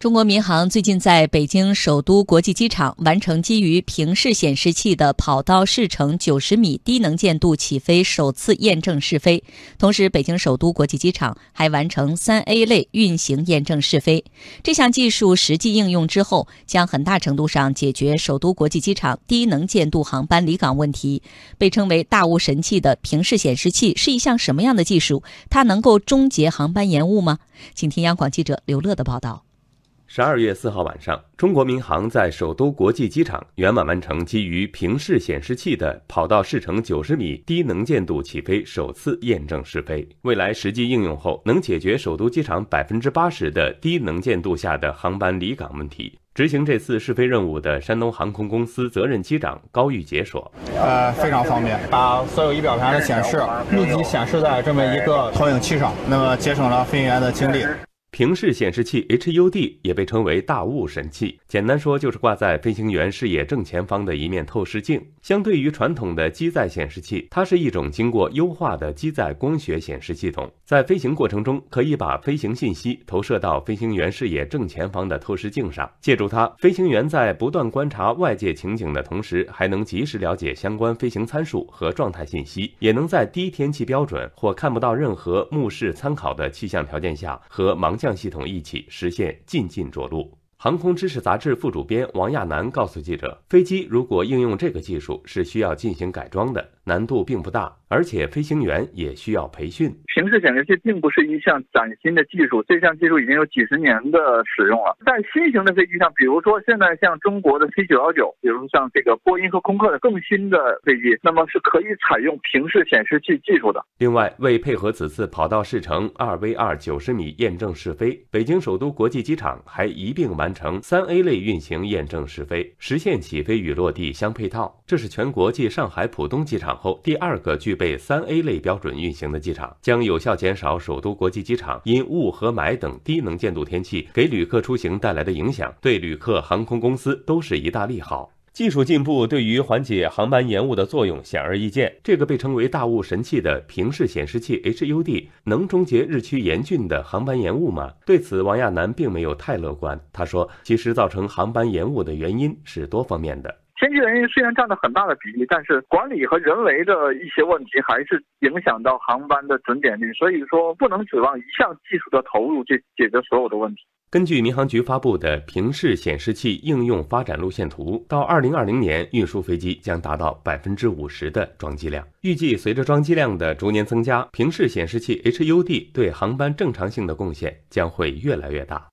中国民航最近在北京首都国际机场完成基于平视显示器的跑道视程九十米低能见度起飞首次验证试飞，同时北京首都国际机场还完成三 A 类运行验证试飞。这项技术实际应用之后，将很大程度上解决首都国际机场低能见度航班离港问题。被称为“大雾神器”的平视显示器是一项什么样的技术？它能够终结航班延误吗？请听央广记者刘乐的报道。十二月四号晚上，中国民航在首都国际机场圆满完成基于平视显示器的跑道视程九十米低能见度起飞首次验证试飞。未来实际应用后，能解决首都机场百分之八十的低能见度下的航班离港问题。执行这次试飞任务的山东航空公司责任机长高玉杰说：“呃，非常方便，把所有仪表盘的显示密集显示在这么一个投影器上，那么节省了飞行员的精力。”平视显示器 HUD 也被称为大雾神器，简单说就是挂在飞行员视野正前方的一面透视镜。相对于传统的机载显示器，它是一种经过优化的机载光学显示系统，在飞行过程中可以把飞行信息投射到飞行员视野正前方的透视镜上。借助它，飞行员在不断观察外界情景的同时，还能及时了解相关飞行参数和状态信息，也能在低天气标准或看不到任何目视参考的气象条件下和盲。降系统一起实现进近着陆。航空知识杂志副主编王亚楠告诉记者，飞机如果应用这个技术，是需要进行改装的。难度并不大，而且飞行员也需要培训。平视显示器并不是一项崭新的技术，这项技术已经有几十年的使用了。在新型的飞机上，比如说现在像中国的 C 九幺九，比如像这个波音和空客的更新的飞机，那么是可以采用平视显示器技术的。另外，为配合此次跑道试乘二 V 二九十米验证试飞，北京首都国际机场还一并完成三 A 类运行验证试飞，实现起飞与落地相配套。这是全国继上海浦东机场。后第二个具备三 A 类标准运行的机场，将有效减少首都国际机场因雾和霾等低能见度天气给旅客出行带来的影响，对旅客、航空公司都是一大利好。技术进步对于缓解航班延误的作用显而易见。这个被称为“大雾神器”的平视显示器 HUD 能终结日趋严峻的航班延误吗？对此，王亚楠并没有太乐观。他说：“其实造成航班延误的原因是多方面的。”天气原因虽然占了很大的比例，但是管理和人为的一些问题还是影响到航班的准点率。所以说，不能指望一项技术的投入就解决所有的问题。根据民航局发布的平视显示器应用发展路线图，到二零二零年，运输飞机将达到百分之五十的装机量。预计随着装机量的逐年增加，平视显示器 HUD 对航班正常性的贡献将会越来越大。